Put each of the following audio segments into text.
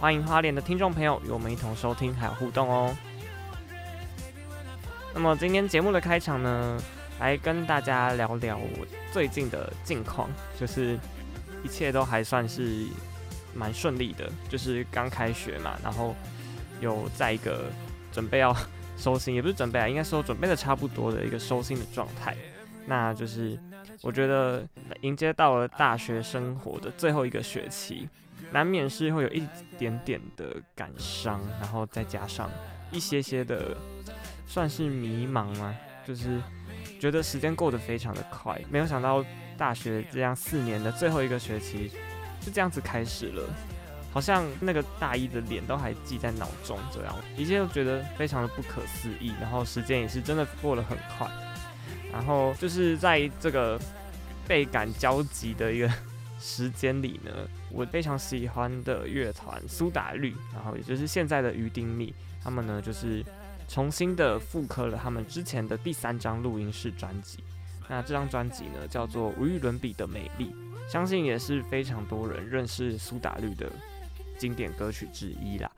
欢迎花莲的听众朋友与我们一同收听还有互动哦。那么今天节目的开场呢，来跟大家聊聊我最近的近况，就是一切都还算是蛮顺利的，就是刚开学嘛，然后有在一个准备要收心，也不是准备啊，应该说准备的差不多的一个收心的状态。那就是我觉得迎接到了大学生活的最后一个学期。难免是会有一点点的感伤，然后再加上一些些的算是迷茫嘛，就是觉得时间过得非常的快，没有想到大学这样四年的最后一个学期就这样子开始了，好像那个大一的脸都还记在脑中，这样一切都觉得非常的不可思议，然后时间也是真的过得很快，然后就是在这个倍感焦急的一个。时间里呢，我非常喜欢的乐团苏打绿，然后也就是现在的于丁糸，他们呢就是重新的复刻了他们之前的第三张录音室专辑。那这张专辑呢叫做《无与伦比的美丽》，相信也是非常多人认识苏打绿的经典歌曲之一啦。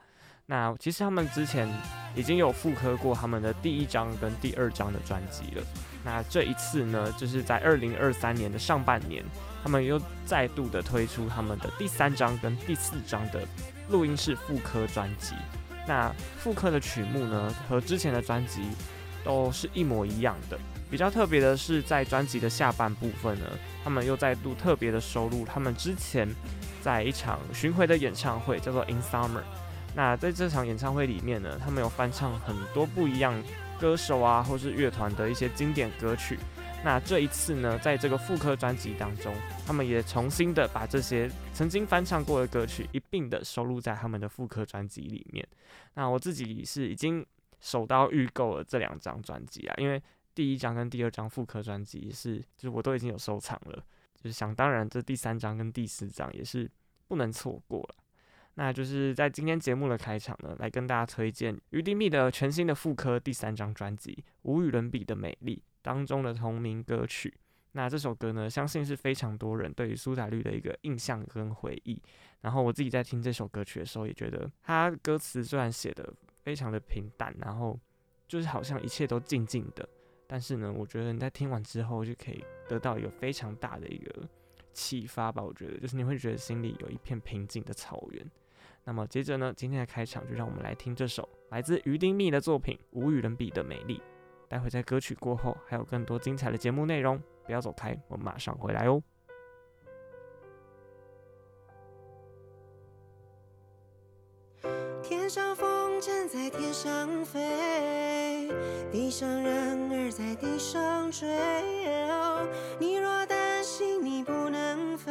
那其实他们之前已经有复刻过他们的第一张跟第二张的专辑了。那这一次呢，就是在二零二三年的上半年。他们又再度的推出他们的第三张跟第四张的录音室复刻专辑。那复刻的曲目呢，和之前的专辑都是一模一样的。比较特别的是，在专辑的下半部分呢，他们又再度特别的收录他们之前在一场巡回的演唱会，叫做《In Summer》。那在这场演唱会里面呢，他们有翻唱很多不一样歌手啊，或是乐团的一些经典歌曲。那这一次呢，在这个复刻专辑当中，他们也重新的把这些曾经翻唱过的歌曲一并的收录在他们的复刻专辑里面。那我自己是已经手刀预购了这两张专辑啊，因为第一张跟第二张复刻专辑是，就是我都已经有收藏了，就是想当然，这第三张跟第四张也是不能错过了。那就是在今天节目的开场呢，来跟大家推荐于丁密的全新的副科第三张专辑《无与伦比的美丽》。当中的同名歌曲，那这首歌呢，相信是非常多人对于苏打绿的一个印象跟回忆。然后我自己在听这首歌曲的时候，也觉得它歌词虽然写的非常的平淡，然后就是好像一切都静静的，但是呢，我觉得你在听完之后就可以得到一个非常大的一个启发吧。我觉得就是你会觉得心里有一片平静的草原。那么接着呢，今天的开场就让我们来听这首来自于丁糸的作品《无与伦比的美丽》。待会在歌曲过后，还有更多精彩的节目内容，不要走开，我们马上回来哦。天上风筝在天上飞，地上人儿在地上追。你若担心你不能飞，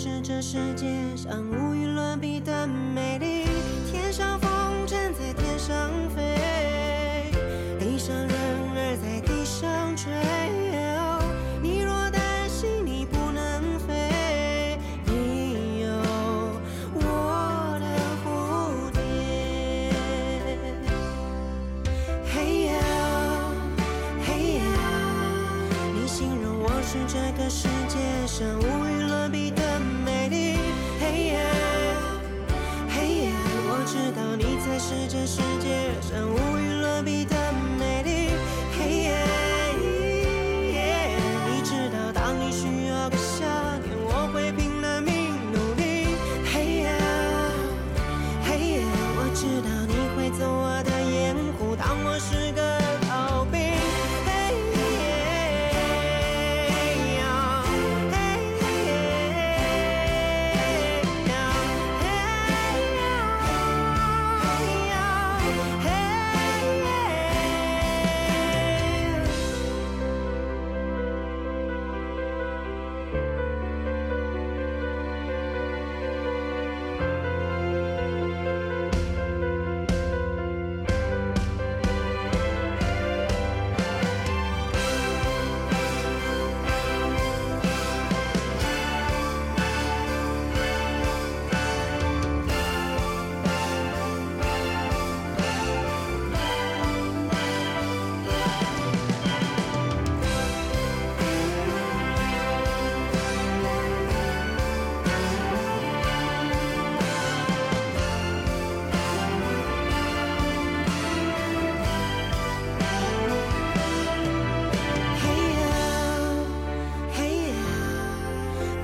是这世界上无与伦比的美丽。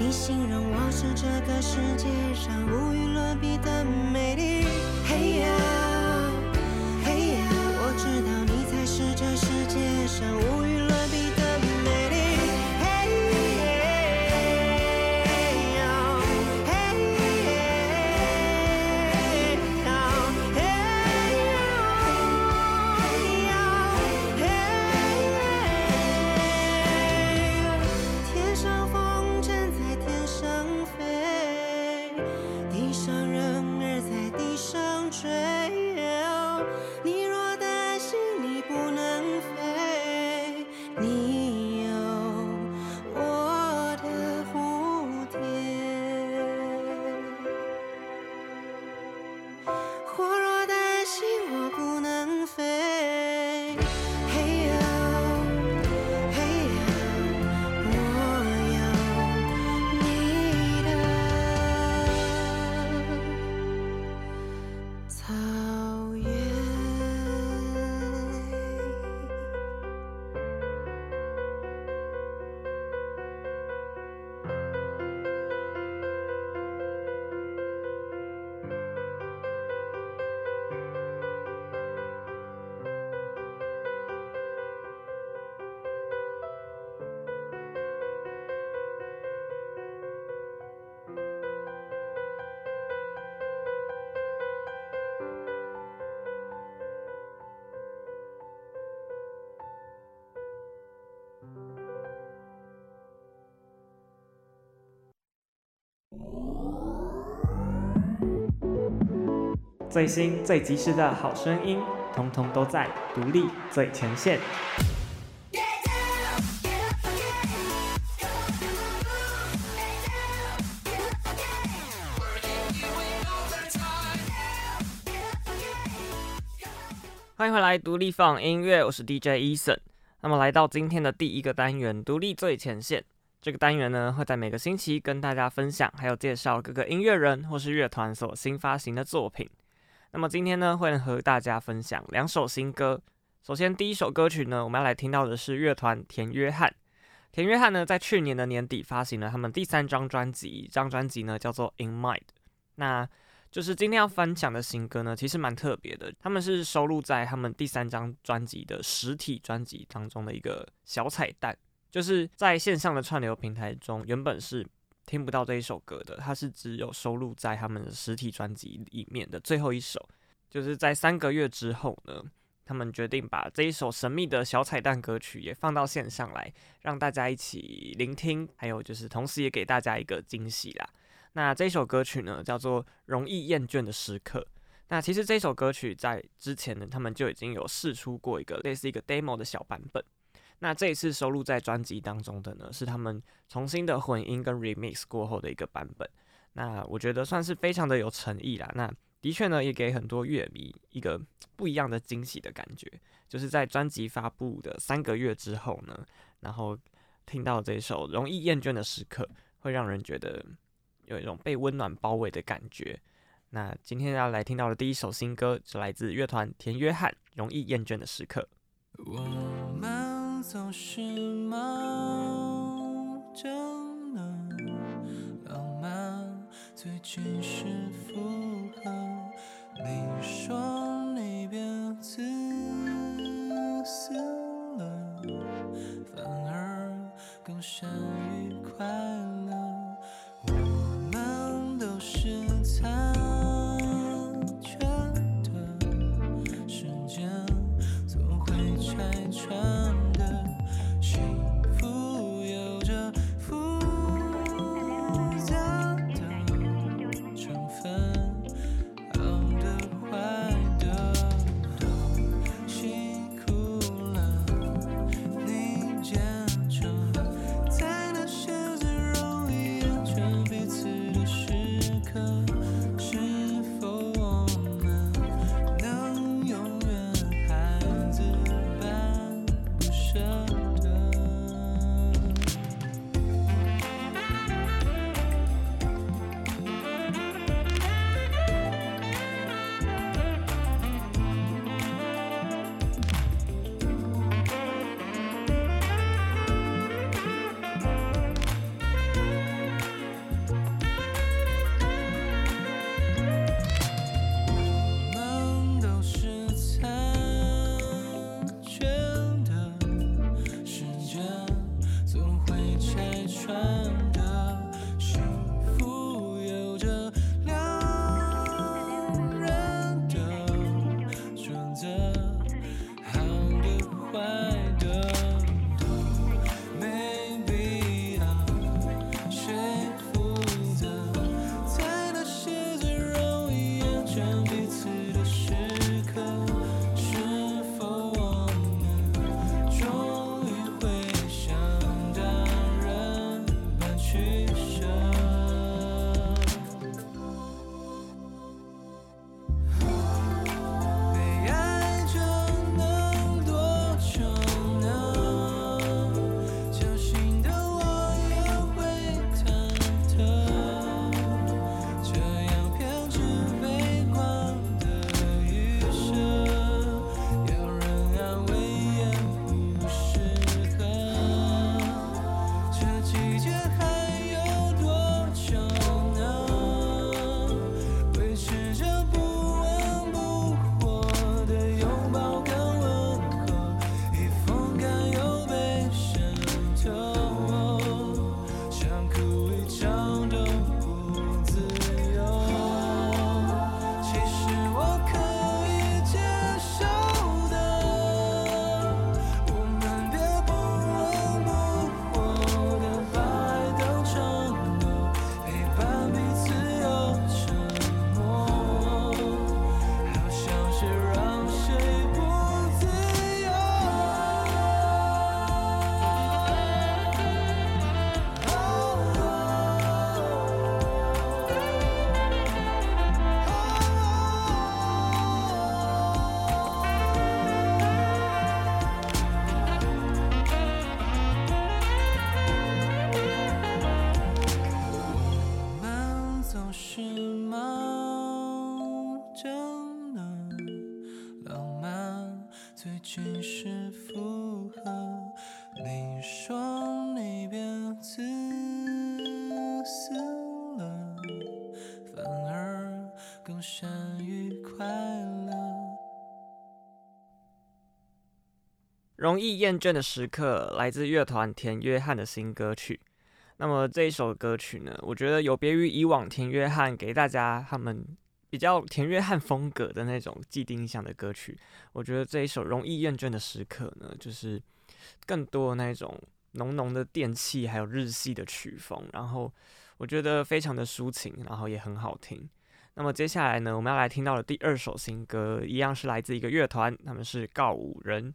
你形容我是这个世界上无与伦比的美丽。嘿呀，嘿呀，我知道你才是这世界上无与最新最及时的好声音，通通都在独立最前线。欢迎回来，独立放音乐，我是 DJ Eason。那么来到今天的第一个单元，独立最前线。这个单元呢，会在每个星期跟大家分享，还有介绍各个音乐人或是乐团所新发行的作品。那么今天呢，会和大家分享两首新歌。首先，第一首歌曲呢，我们要来听到的是乐团田约翰。田约翰呢，在去年的年底发行了他们第三张专辑，这张专辑呢叫做《In Mind》。那就是今天要分享的新歌呢，其实蛮特别的。他们是收录在他们第三张专辑的实体专辑当中的一个小彩蛋，就是在线上的串流平台中，原本是听不到这一首歌的，它是只有收录在他们的实体专辑里面的最后一首。就是在三个月之后呢，他们决定把这一首神秘的小彩蛋歌曲也放到线上来，让大家一起聆听，还有就是同时也给大家一个惊喜啦。那这首歌曲呢，叫做《容易厌倦的时刻》。那其实这首歌曲在之前呢，他们就已经有试出过一个类似一个 demo 的小版本。那这一次收录在专辑当中的呢，是他们重新的混音跟 remix 过后的一个版本。那我觉得算是非常的有诚意啦。那的确呢，也给很多乐迷一个不一样的惊喜的感觉，就是在专辑发布的三个月之后呢，然后听到这首容易厌倦的时刻，会让人觉得有一种被温暖包围的感觉。那今天要来听到的第一首新歌，是来自乐团田约翰《容易厌倦的时刻》。我们总是忙着呢，浪漫最近是符合。你说更善于快乐。容易厌倦的时刻，来自乐团田约翰的新歌曲。那么这一首歌曲呢，我觉得有别于以往田约翰给大家他们比较田约翰风格的那种既定印象的歌曲。我觉得这一首《容易厌倦的时刻》呢，就是更多那种浓浓的电器，还有日系的曲风，然后我觉得非常的抒情，然后也很好听。那么接下来呢，我们要来听到的第二首新歌，一样是来自一个乐团，他们是告五人。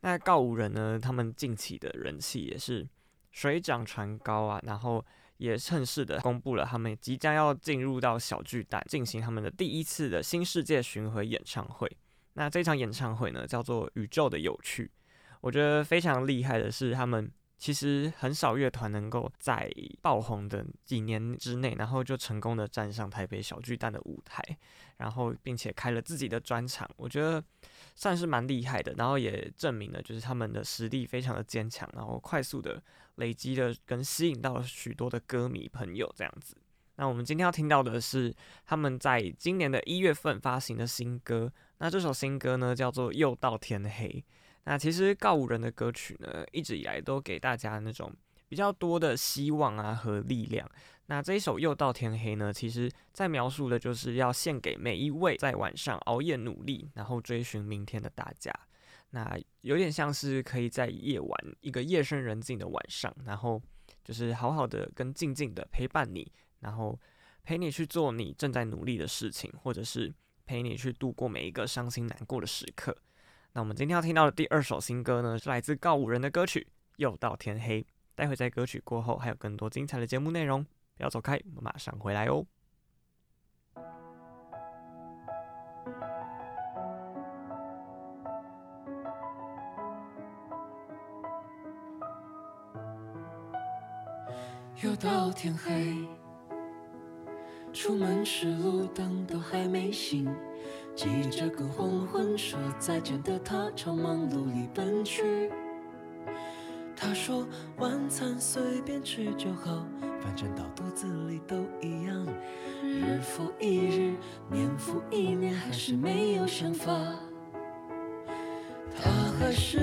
那告五人呢，他们近期的人气也是。水涨船高啊，然后也趁势的公布了他们即将要进入到小巨蛋进行他们的第一次的新世界巡回演唱会。那这场演唱会呢，叫做《宇宙的有趣》。我觉得非常厉害的是，他们其实很少乐团能够在爆红的几年之内，然后就成功的站上台北小巨蛋的舞台，然后并且开了自己的专场。我觉得。算是蛮厉害的，然后也证明了就是他们的实力非常的坚强，然后快速的累积了跟吸引到了许多的歌迷朋友这样子。那我们今天要听到的是他们在今年的一月份发行的新歌，那这首新歌呢叫做《又到天黑》。那其实告五人的歌曲呢一直以来都给大家那种比较多的希望啊和力量。那这一首又到天黑呢，其实在描述的就是要献给每一位在晚上熬夜努力，然后追寻明天的大家。那有点像是可以在夜晚一个夜深人静的晚上，然后就是好好的跟静静的陪伴你，然后陪你去做你正在努力的事情，或者是陪你去度过每一个伤心难过的时刻。那我们今天要听到的第二首新歌呢，是来自告五人的歌曲《又到天黑》。待会在歌曲过后，还有更多精彩的节目内容。不要走开，我们马上回来哦。又到天黑，出门时路灯都还没醒，急着跟黄昏说再见的他朝忙碌里奔去。他说晚餐随便吃就好。反正到肚子里都一样，日复一日，年复一年，还是没有想法。他还是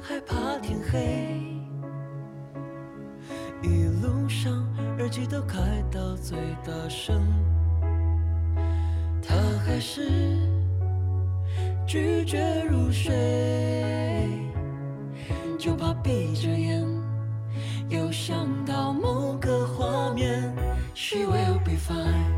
害怕天黑，一路上耳机都开到最大声。还是拒绝入睡，就怕闭着眼。又想到某个画面，She will be fine.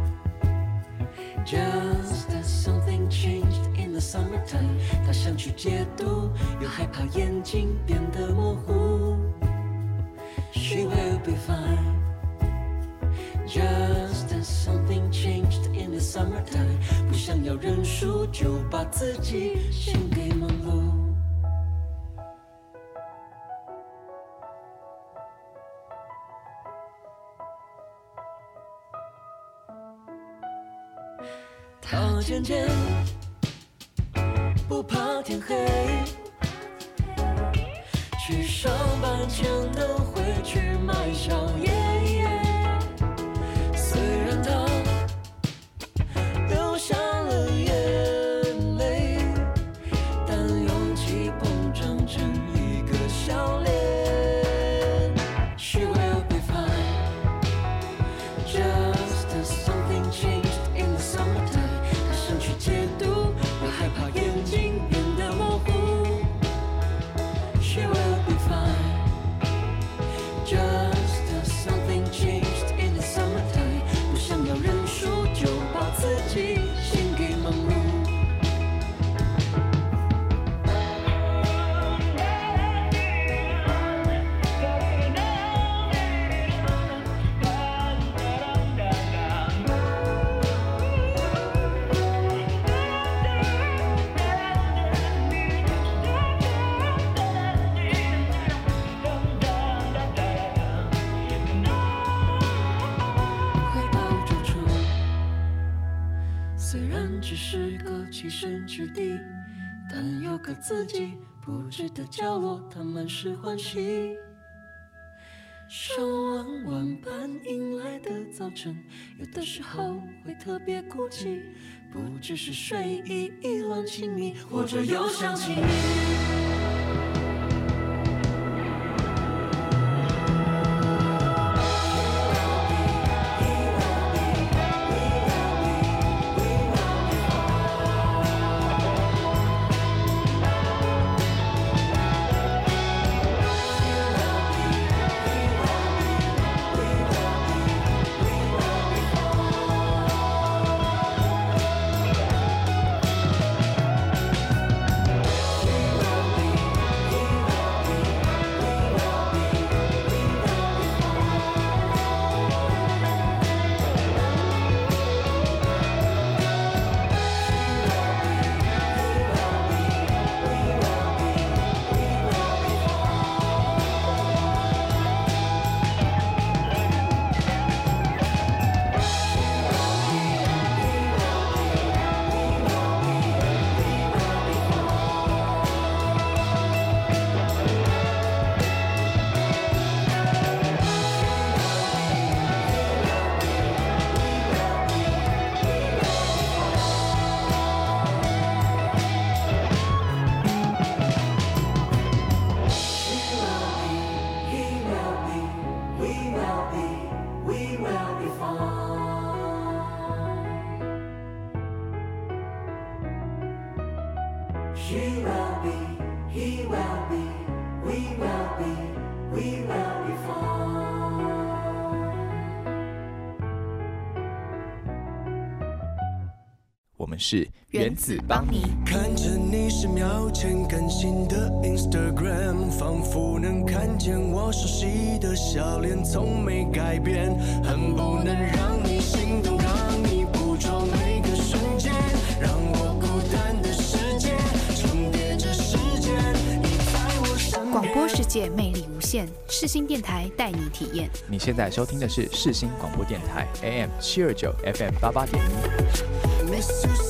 Just as something changed in the summertime. 她想去解读，又害怕眼睛变得模糊。She will be fine. Just the summertime. 不想要认输，就把自己献给忙碌。他渐渐不怕天黑，去上班前都会去买宵夜。的角落，它满是欢喜。上弯弯般迎来的早晨，有的时候会特别孤寂，不只是睡意意乱情迷，或者又想起你。是原子帮你。看着你十秒前更新的 Instagram，仿佛能看见我熟悉的笑脸，从没改变，恨不能让你心动，让你捕捉每个瞬间，让我孤单的世界重叠着时间，你在我身边。广播世界魅力无限，世新电台带你体验。你现在收听的是世新广播电台 AM 七二九 FM 八八点一。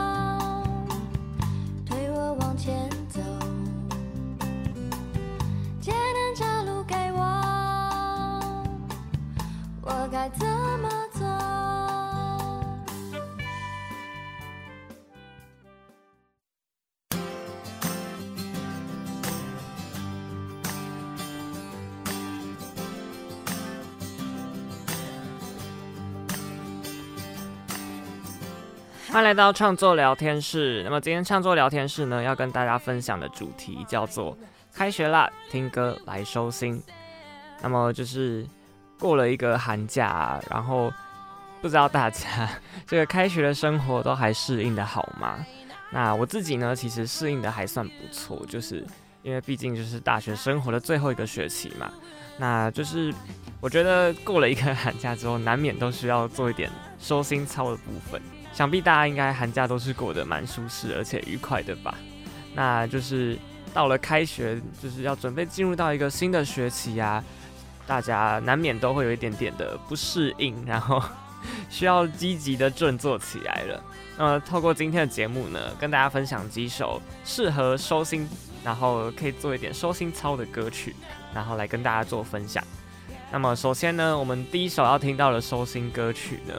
该怎么做？欢迎来到创作聊天室。那么今天创作聊天室呢，要跟大家分享的主题叫做“开学啦，听歌来收心”。那么就是过了一个寒假，然后不知道大家 这个开学的生活都还适应得好吗？那我自己呢，其实适应得还算不错，就是因为毕竟就是大学生活的最后一个学期嘛。那就是我觉得过了一个寒假之后，难免都需要做一点收心操的部分。想必大家应该寒假都是过得蛮舒适而且愉快的吧？那就是到了开学，就是要准备进入到一个新的学期呀，大家难免都会有一点点的不适应，然后 需要积极的振作起来了。那么透过今天的节目呢，跟大家分享几首适合收心，然后可以做一点收心操的歌曲，然后来跟大家做分享。那么首先呢，我们第一首要听到的收心歌曲呢。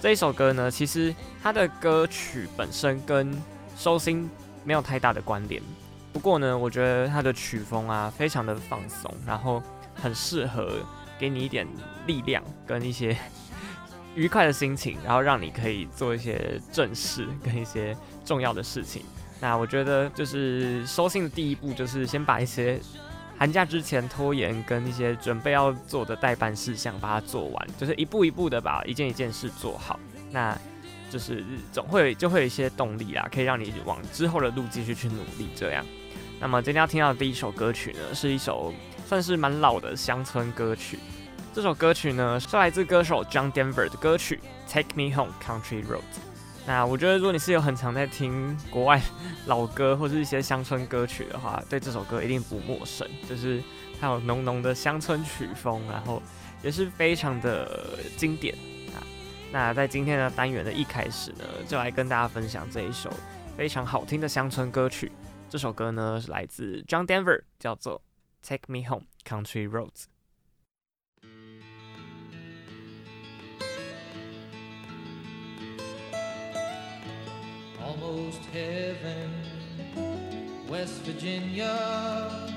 这一首歌呢，其实它的歌曲本身跟收心没有太大的关联。不过呢，我觉得它的曲风啊，非常的放松，然后很适合给你一点力量跟一些 愉快的心情，然后让你可以做一些正事跟一些重要的事情。那我觉得就是收信的第一步，就是先把一些。寒假之前拖延跟一些准备要做的待办事项，把它做完，就是一步一步的把一件一件事做好。那就是总会就会有一些动力啦，可以让你往之后的路继续去努力。这样，那么今天要听到的第一首歌曲呢，是一首算是蛮老的乡村歌曲。这首歌曲呢，是来自歌手 John Denver 的歌曲《Take Me Home Country Road》。那我觉得，如果你是有很常在听国外老歌或是一些乡村歌曲的话，对这首歌一定不陌生。就是它有浓浓的乡村曲风，然后也是非常的经典啊。那在今天的单元的一开始呢，就来跟大家分享这一首非常好听的乡村歌曲。这首歌呢是来自 John Denver，叫做《Take Me Home Country Roads》。Almost heaven, West Virginia,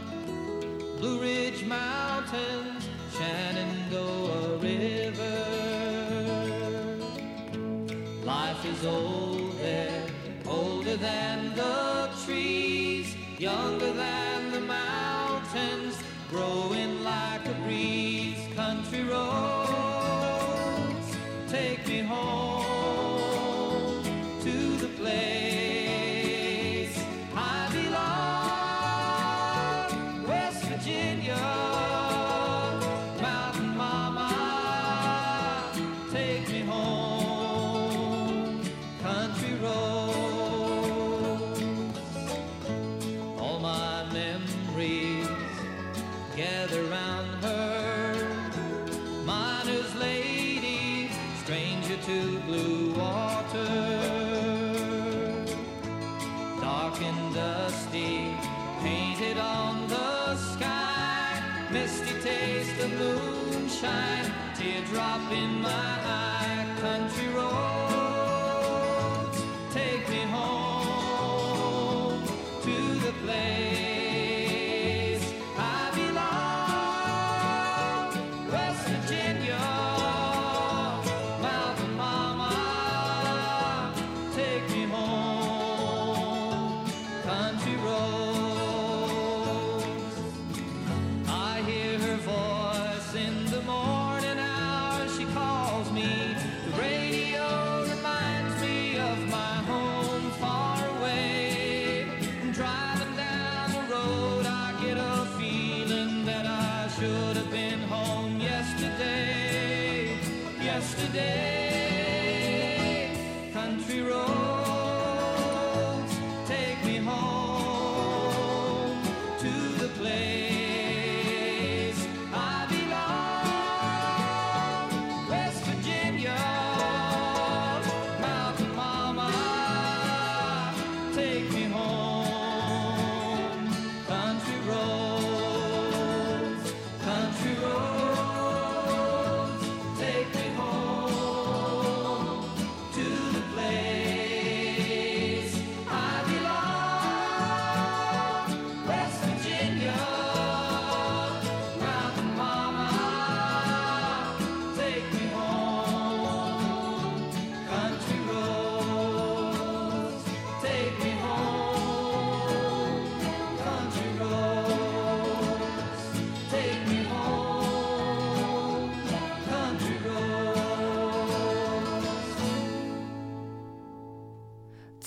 Blue Ridge Mountains, Shenandoah River. Life is old there, older than the trees, younger than growing like a breeze. Country roads, take me home to the place I belong. West Virginia, Mountain Mama, take me home.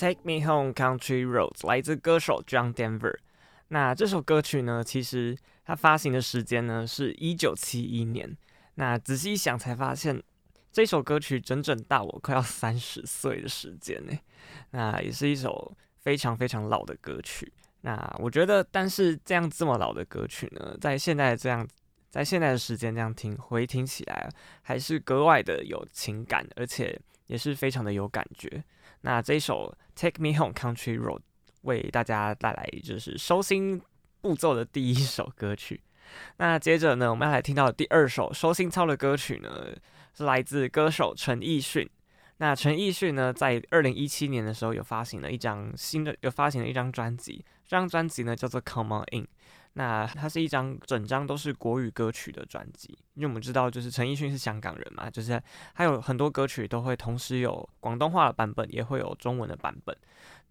Take Me Home Country Roads 来自歌手 John Denver。那这首歌曲呢，其实它发行的时间呢是一九七一年。那仔细一想才发现，这首歌曲整整大我快要 三十岁的时间呢。那也是一首非常非常老的歌曲。那我觉得，但是这样这么老的歌曲呢，在现在这样，在现在的时间这样听回听起来，还是格外的有情感，而且也是非常的有感觉。那这一首《Take Me Home Country Road》为大家带来就是收心步骤的第一首歌曲。那接着呢，我们要来听到的第二首收心操的歌曲呢，是来自歌手陈奕迅。那陈奕迅呢，在二零一七年的时候有发行了一张新的，有发行了一张专辑。这张专辑呢叫做《Come On In》。那它是一张整张都是国语歌曲的专辑，因为我们知道，就是陈奕迅是香港人嘛，就是还有很多歌曲都会同时有广东话的版本，也会有中文的版本。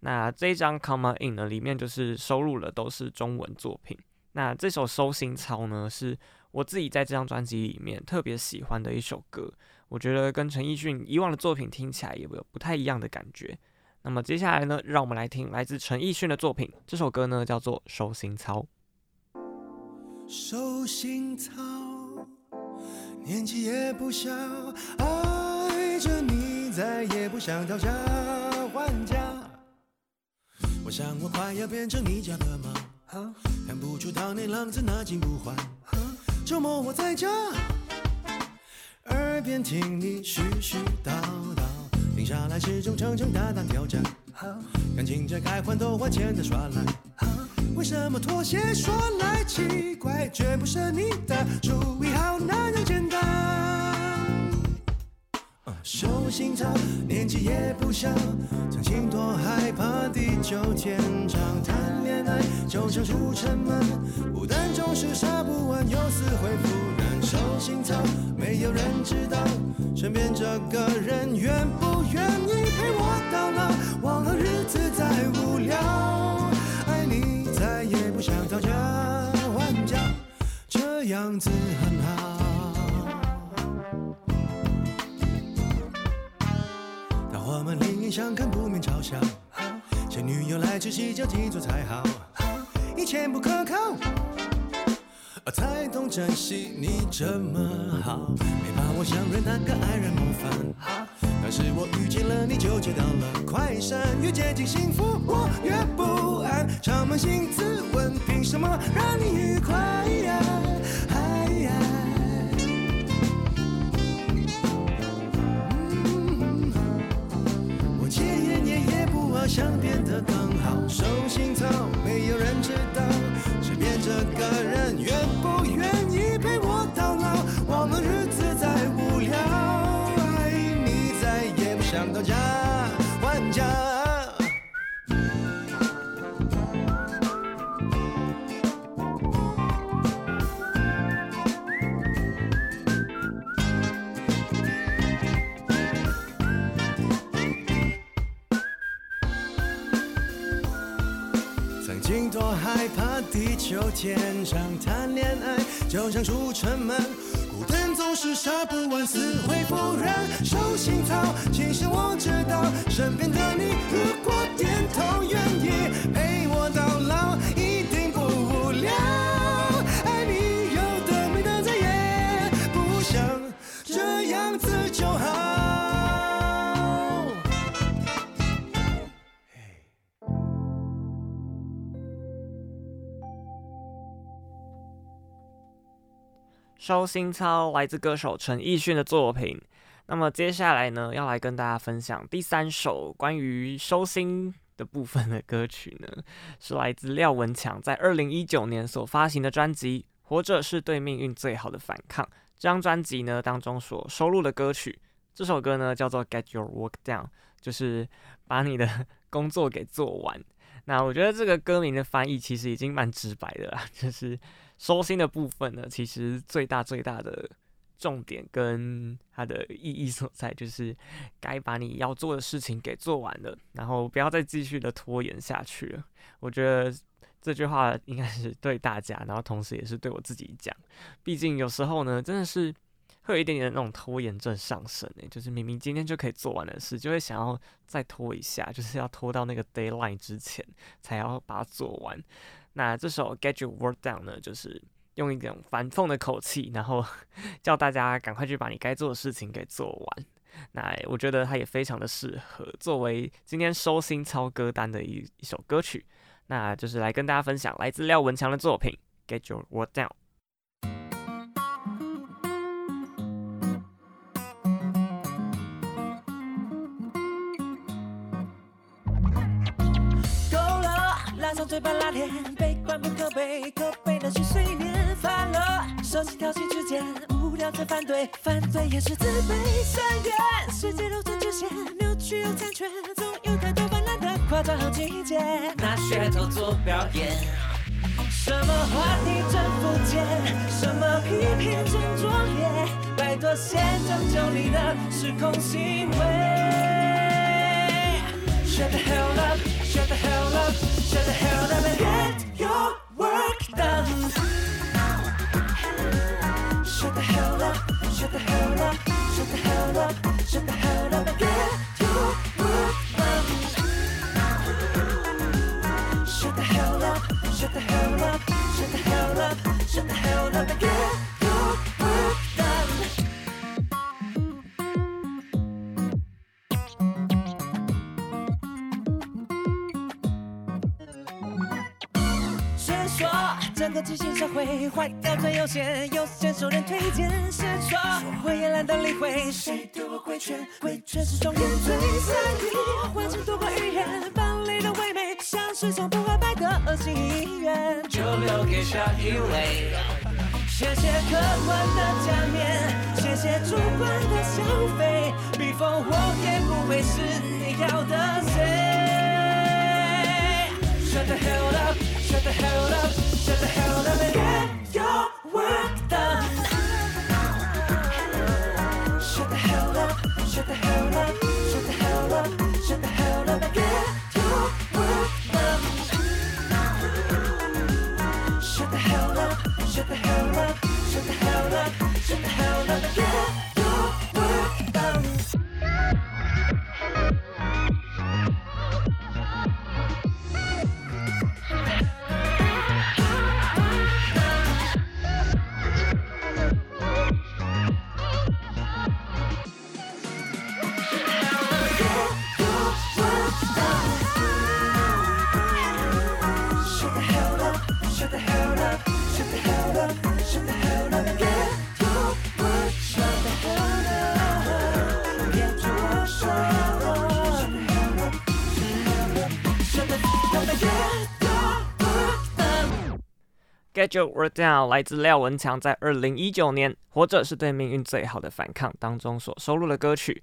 那这一张《Come On In》呢，里面就是收录了都是中文作品。那这首《收心操》呢，是我自己在这张专辑里面特别喜欢的一首歌。我觉得跟陈奕迅以往的作品听起来也有不太一样的感觉。那么接下来呢，让我们来听来自陈奕迅的作品。这首歌呢叫做《收心操》。收心操，年纪也不小，爱着你再也不想讨价还价。我想我快要变成你家的猫，看不出当年浪子那金不换。周末我在家，耳边听你絮絮叨叨，停下来始终诚诚打打挑战。感情这该换都换钱的耍赖，为什么妥协说来奇怪，绝不是你的主意好男人简单。手心操，年纪也不小，曾经多害怕地久天长，谈恋爱就像出城门，不但总是杀不完，又死灰复燃。手心操，没有人知道身边这个人愿不愿意陪我到老，往后日子想讨价还价，这样子很好。我们另眼相看，不免嘲笑。前女友来吃西，叫几桌才好。以前不可靠，才懂珍惜你这么好。没把我想认那个爱人模范。但是我遇见了你，就接到了快闪。越接近幸福，我越不安。常扪心自问，凭什么让你愉快呀？想变得更好，手心操，没有人知道变这个人愿不愿意陪我到老。我们日子在我害怕地球天长谈恋爱，就像出城门，孤单总是杀不完，死灰复燃。手心操，其实我知道，身边的你如果点头愿意收心操来自歌手陈奕迅的作品。那么接下来呢，要来跟大家分享第三首关于收心的部分的歌曲呢，是来自廖文强在二零一九年所发行的专辑《活着是对命运最好的反抗》。这张专辑呢当中所收录的歌曲，这首歌呢叫做《Get Your Work Down》，就是把你的 工作给做完。那我觉得这个歌名的翻译其实已经蛮直白的啦，就是。收心的部分呢，其实最大最大的重点跟它的意义所在，就是该把你要做的事情给做完了，然后不要再继续的拖延下去了。我觉得这句话应该是对大家，然后同时也是对我自己讲。毕竟有时候呢，真的是会有一点点那种拖延症上升诶，就是明明今天就可以做完的事，就会想要再拖一下，就是要拖到那个 deadline 之前才要把它做完。那这首《Get Your Work Down》呢，就是用一种反讽的口气，然后 叫大家赶快去把你该做的事情给做完。那我觉得它也非常的适合作为今天收心操歌单的一一首歌曲。那就是来跟大家分享来自廖文强的作品《Get Your Work Done》。嘴巴拉，手机挑起之间，无聊再反对，反对也是自卑。深渊，世界如此直线，扭曲又残缺，总有太多泛滥的夸张和情节。拿噱头做表演，什么话题真肤浅，什么批评真壮烈，拜托先拯救你的失控行为。Shut the hell up, shut the hell up, shut the hell up and get your work done. hell up, shut the hell up, shut the hell up. 整个机械社会坏掉最优先，优先受人推荐。写错，我也懒得理会。谁对我规劝？规劝是双眼最在意，换成多个语言，班里的唯美，像是从不会败的心愿，就留给下一位。谢谢客观的假面，谢谢主观的消费，逼疯我也不会是你要的谁。Shut the hell up, shut the hell up, shut the hell up. And get your work Get Your Work Down 来自廖文强在二零一九年《活着是对命运最好的反抗》当中所收录的歌曲。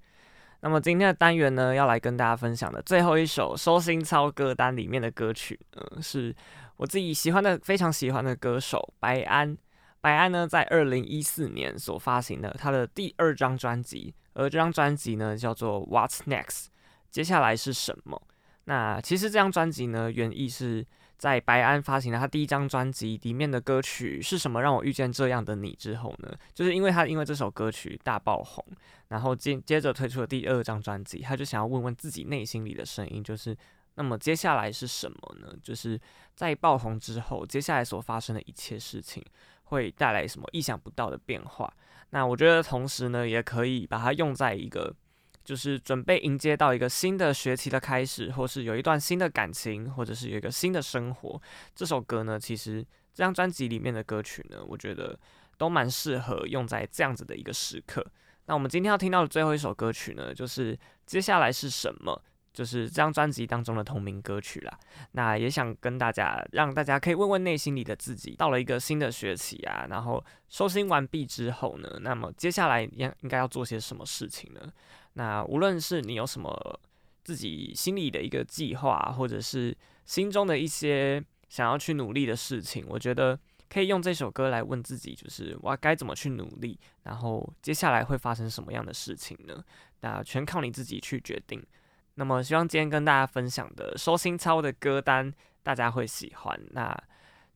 那么今天的单元呢，要来跟大家分享的最后一首收心操歌单里面的歌曲，嗯，是我自己喜欢的、非常喜欢的歌手白安。白安呢，在二零一四年所发行的他的第二张专辑，而这张专辑呢叫做 What's Next，接下来是什么？那其实这张专辑呢，原意是。在白安发行了他第一张专辑里面的歌曲是什么？让我遇见这样的你之后呢，就是因为他因为这首歌曲大爆红，然后接接着推出了第二张专辑，他就想要问问自己内心里的声音，就是那么接下来是什么呢？就是在爆红之后，接下来所发生的一切事情会带来什么意想不到的变化？那我觉得同时呢，也可以把它用在一个。就是准备迎接到一个新的学期的开始，或是有一段新的感情，或者是有一个新的生活。这首歌呢，其实这张专辑里面的歌曲呢，我觉得都蛮适合用在这样子的一个时刻。那我们今天要听到的最后一首歌曲呢，就是接下来是什么？就是这张专辑当中的同名歌曲啦。那也想跟大家，让大家可以问问内心里的自己，到了一个新的学期啊，然后收心完毕之后呢，那么接下来应应该要做些什么事情呢？那无论是你有什么自己心里的一个计划，或者是心中的一些想要去努力的事情，我觉得可以用这首歌来问自己，就是我该怎么去努力，然后接下来会发生什么样的事情呢？那全靠你自己去决定。那么希望今天跟大家分享的收心操的歌单，大家会喜欢。那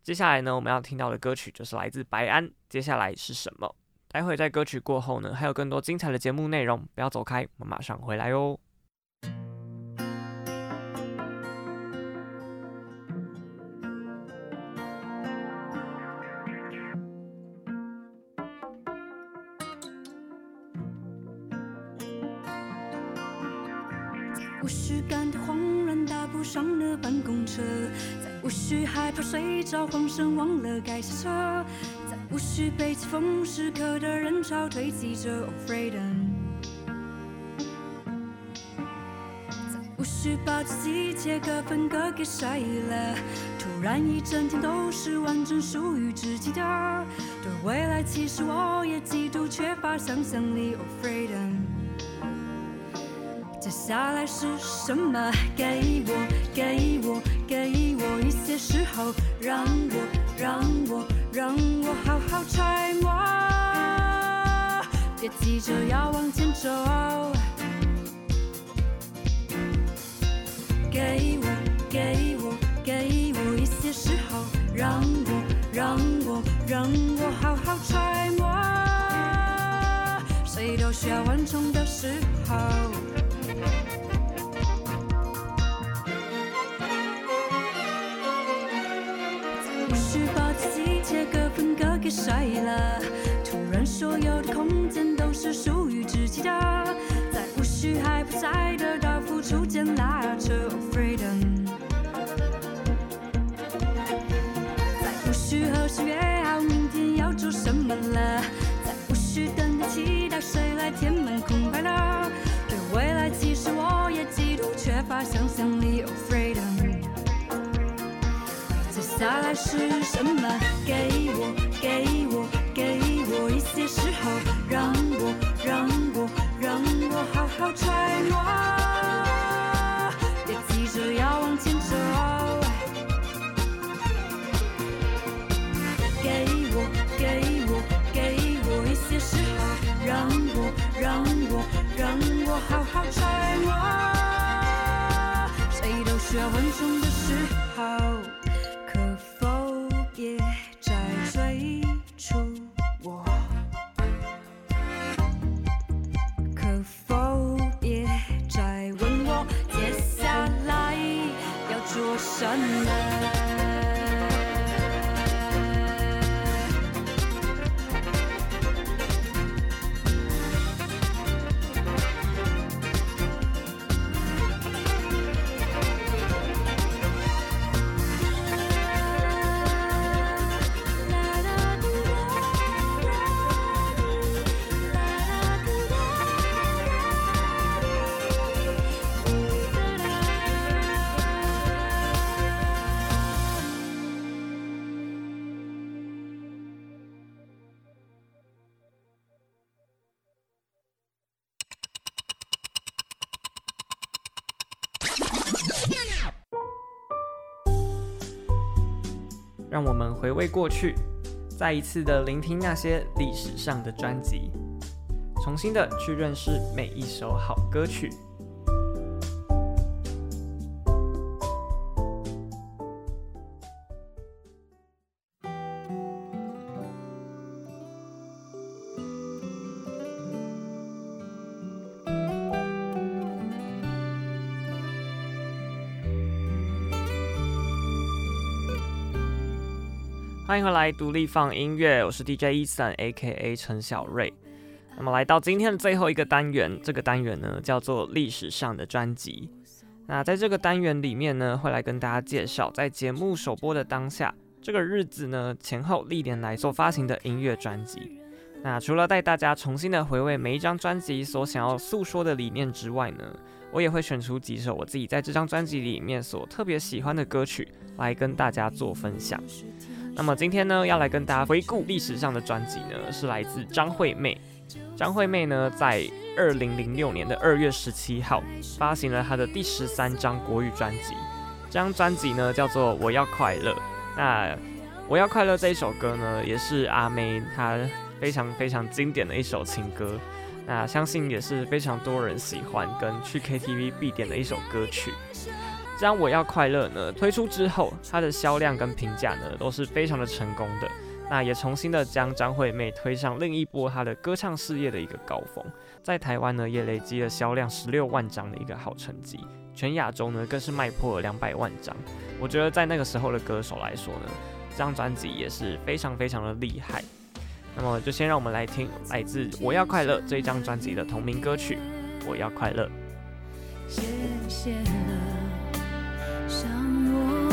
接下来呢，我们要听到的歌曲就是来自白安，接下来是什么？待会在歌曲过后呢，还有更多精彩的节目内容，不要走开，我们马上回来哟。在无需感到慌乱，搭不上的办公车，在无需害怕睡着，慌神忘了该下车。无需被棋逢时刻的人潮堆积着，Oh freedom。再无需把自己切割分割给谁了。突然一整天都是完整属于自己的。对未来其实我也极度缺乏想象力，Oh freedom。接下来是什么？给我，给我，给我一些时候，让我，让我。让我好好揣摩，别急着要往前走。给我，给我，给我一些时候，让我，让我，让我好好揣摩。谁都需要缓冲的时候。谁了？突然，所有的空间都是属于自己的，再无需害怕再得到付出间拉扯，freedom。再无需和满了，再无需等待期待谁来填满空白了。对未来其实我也极度缺乏想象力。Freedom，接下来是什么？给我，给我给我一些时候让我让我让我好好揣摩别急着要往前走给我给我给我一些时候让我让我让我好好揣摩谁都需要缓冲的时候。让我们回味过去，再一次的聆听那些历史上的专辑，重新的去认识每一首好歌曲。欢迎回来，独立放音乐，我是 DJ Eason，A.K.A. 陈小瑞。那么来到今天的最后一个单元，这个单元呢叫做历史上的专辑。那在这个单元里面呢，会来跟大家介绍在节目首播的当下这个日子呢前后历年来所发行的音乐专辑。那除了带大家重新的回味每一张专辑所想要诉说的理念之外呢，我也会选出几首我自己在这张专辑里面所特别喜欢的歌曲来跟大家做分享。那么今天呢，要来跟大家回顾历史上的专辑呢，是来自张惠妹。张惠妹呢，在二零零六年的二月十七号发行了她的第十三张国语专辑。这张专辑呢，叫做《我要快乐》。那《我要快乐》这一首歌呢，也是阿妹她非常非常经典的一首情歌。那相信也是非常多人喜欢跟去 KTV 必点的一首歌曲。这张我要快乐呢，推出之后，它的销量跟评价呢都是非常的成功的。那也重新的将张惠妹推上另一波她的歌唱事业的一个高峰，在台湾呢也累积了销量十六万张的一个好成绩，全亚洲呢更是卖破了两百万张。我觉得在那个时候的歌手来说呢，这张专辑也是非常非常的厉害。那么就先让我们来听来自我要快乐这张专辑的同名歌曲《我要快乐》。谢谢像我。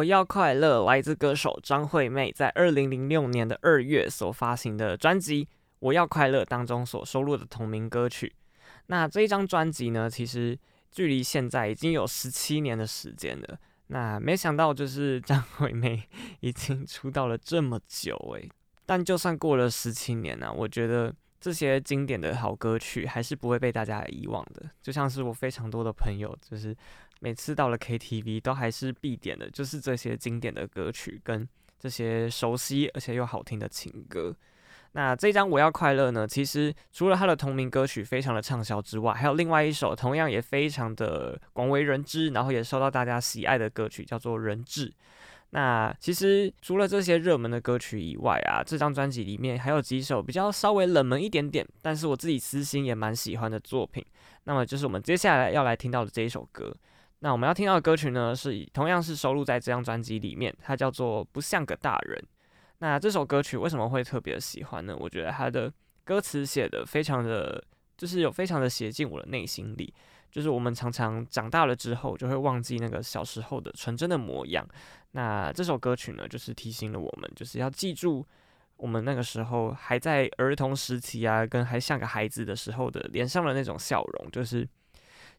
我要快乐，来自歌手张惠妹在二零零六年的二月所发行的专辑《我要快乐》当中所收录的同名歌曲。那这一张专辑呢，其实距离现在已经有十七年的时间了。那没想到，就是 张惠妹已经出道了这么久诶。但就算过了十七年呢、我觉得这些经典的好歌曲还是不会被大家遗忘的。就像是我非常多的朋友，就是。每次到了 KTV 都还是必点的，就是这些经典的歌曲跟这些熟悉而且又好听的情歌。那这张《我要快乐》呢，其实除了它的同名歌曲非常的畅销之外，还有另外一首同样也非常的广为人知，然后也受到大家喜爱的歌曲，叫做《人质》。那其实除了这些热门的歌曲以外啊，这张专辑里面还有几首比较稍微冷门一点点，但是我自己私心也蛮喜欢的作品。那么就是我们接下来要来听到的这一首歌。那我们要听到的歌曲呢，是同样是收录在这张专辑里面，它叫做《不像个大人》。那这首歌曲为什么会特别喜欢呢？我觉得它的歌词写的非常的，就是有非常的写进我的内心里。就是我们常常长大了之后，就会忘记那个小时候的纯真的模样。那这首歌曲呢，就是提醒了我们，就是要记住我们那个时候还在儿童时期啊，跟还像个孩子的时候的脸上的那种笑容，就是。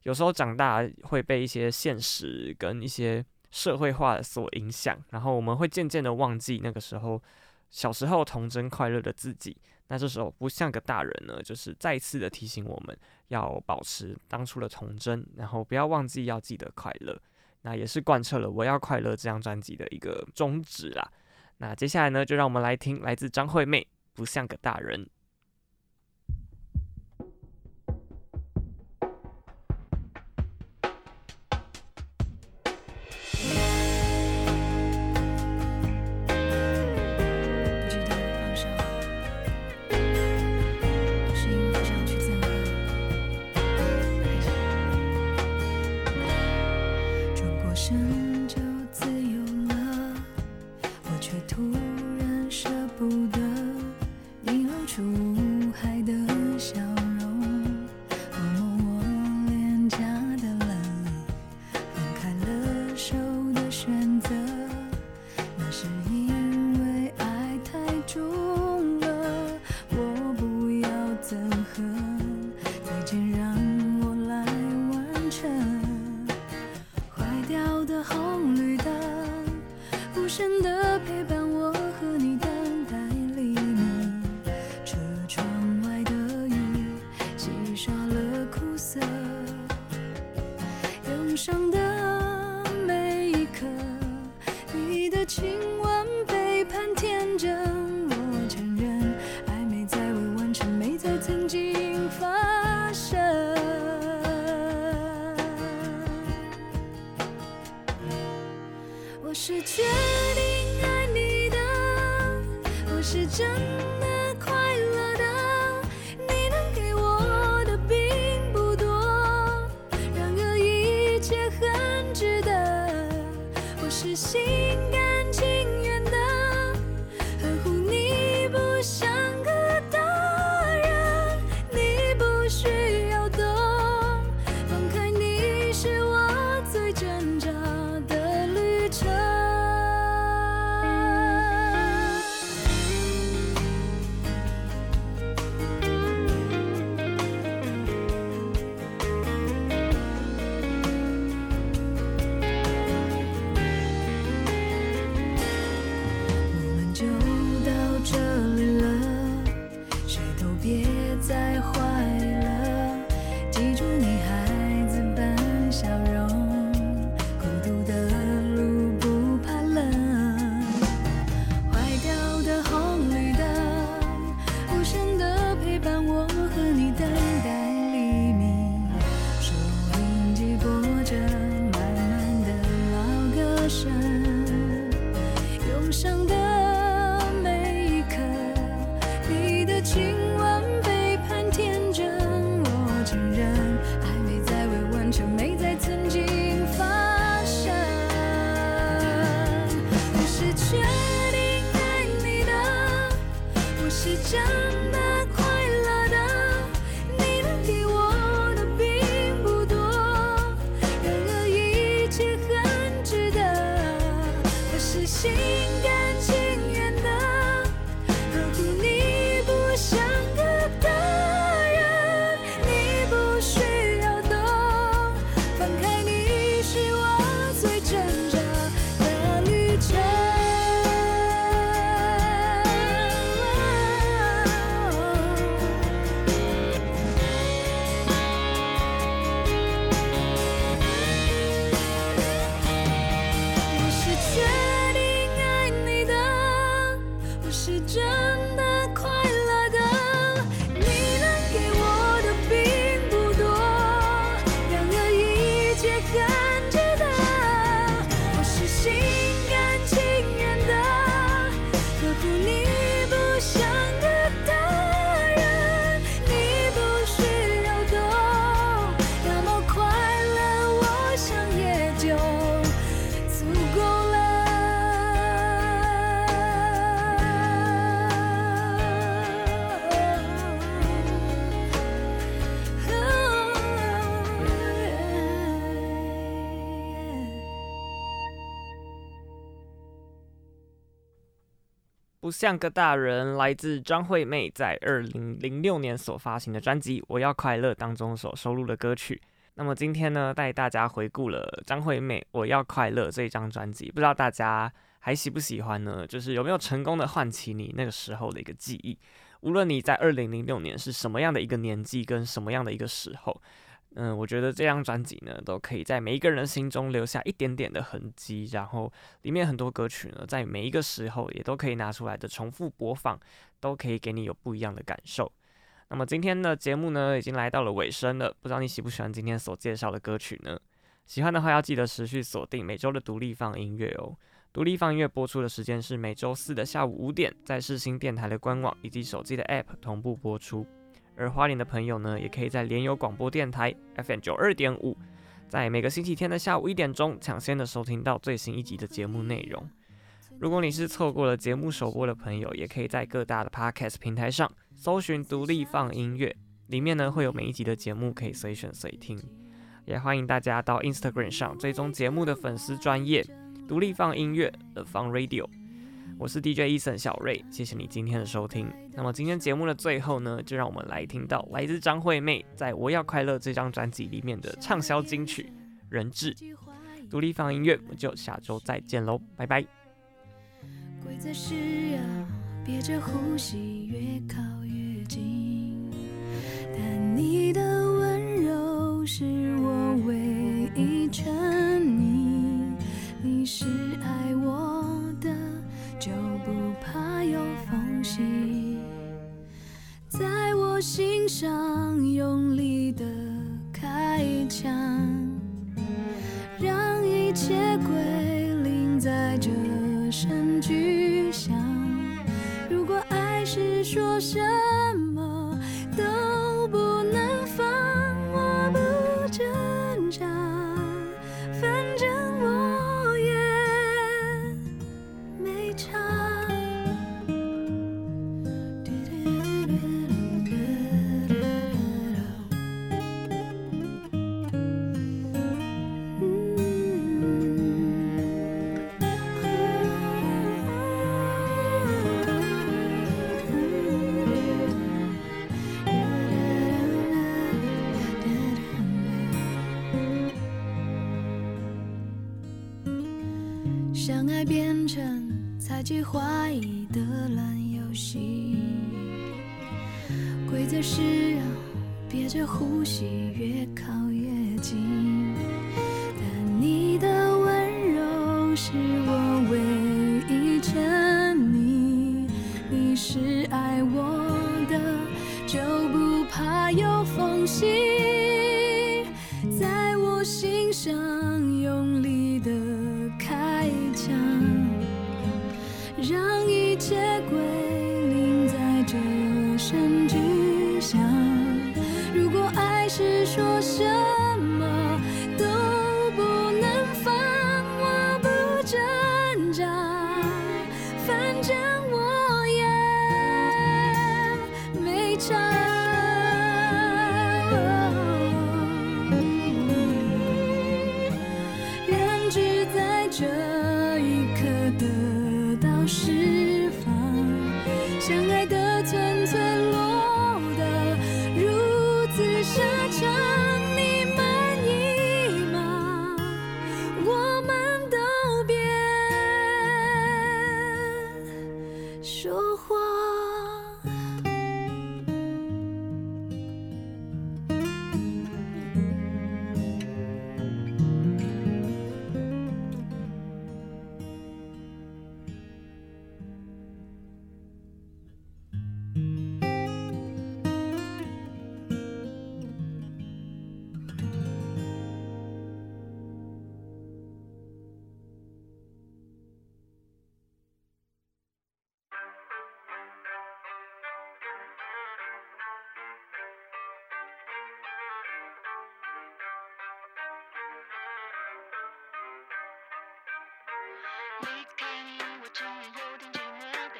有时候长大会被一些现实跟一些社会化所影响，然后我们会渐渐的忘记那个时候小时候童真快乐的自己。那这时候不像个大人呢，就是再次的提醒我们要保持当初的童真，然后不要忘记要记得快乐。那也是贯彻了《我要快乐》这张专辑的一个宗旨啦。那接下来呢，就让我们来听来自张惠妹《不像个大人》。像个大人，来自张惠妹在二零零六年所发行的专辑《我要快乐》当中所收录的歌曲。那么今天呢，带大家回顾了张惠妹《我要快乐》这一张专辑，不知道大家还喜不喜欢呢？就是有没有成功的唤起你那个时候的一个记忆？无论你在二零零六年是什么样的一个年纪，跟什么样的一个时候。嗯，我觉得这张专辑呢，都可以在每一个人心中留下一点点的痕迹。然后里面很多歌曲呢，在每一个时候也都可以拿出来的重复播放，都可以给你有不一样的感受。那么今天的节目呢，已经来到了尾声了。不知道你喜不喜欢今天所介绍的歌曲呢？喜欢的话要记得持续锁定每周的独立放音乐哦。独立放音乐播出的时间是每周四的下午五点，在世新电台的官网以及手机的 App 同步播出。而花莲的朋友呢，也可以在联友广播电台 FM 九二点五，在每个星期天的下午一点钟，抢先的收听到最新一集的节目内容。如果你是错过了节目首播的朋友，也可以在各大的 Podcast 平台上搜寻“独立放音乐”，里面呢会有每一集的节目可以随选随听。也欢迎大家到 Instagram 上追踪节目的粉丝专业“独立放音乐 The FUN Radio”。我是 DJ Eason 小瑞，谢谢你今天的收听。那么今天节目的最后呢，就让我们来听到来自张惠妹在《我要快乐》这张专辑里面的畅销金曲《人质》。独立放音乐，我们就下周再见喽，拜拜。规则是要憋着呼吸，越靠越近。但你的温柔是我唯一沉溺，你是缝隙，在我心上用力的开枪，让一切归零在这声巨响。如果爱是说什么变成猜忌怀疑的烂游戏，规则是要憋着呼吸，越靠越近。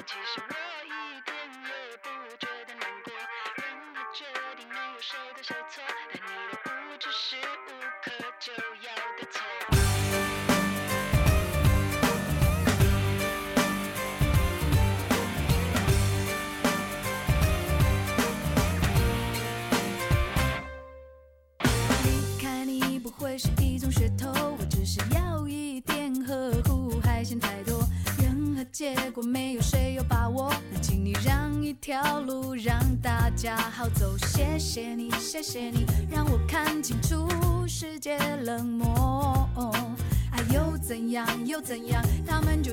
其实我一点也不觉得难过。任何决定没有谁对谁错，但你的无知是无加好走。谢谢你，谢谢你，让我看清楚世界冷漠。爱又怎样，又怎样，他们就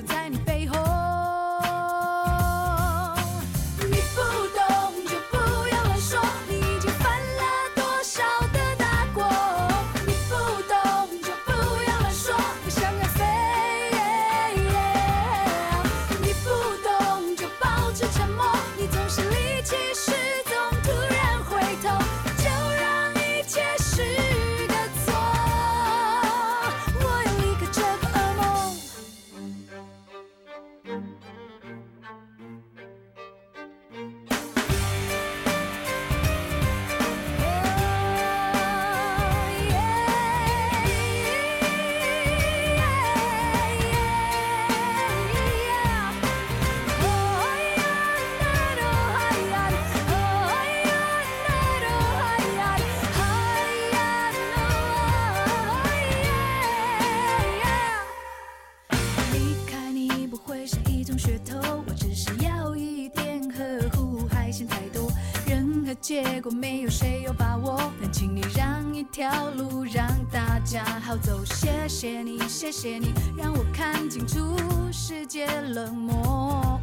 谢你，谢谢你，让我看清楚世界冷漠。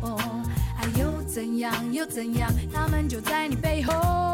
爱又怎样，又怎样，他们就在你背后。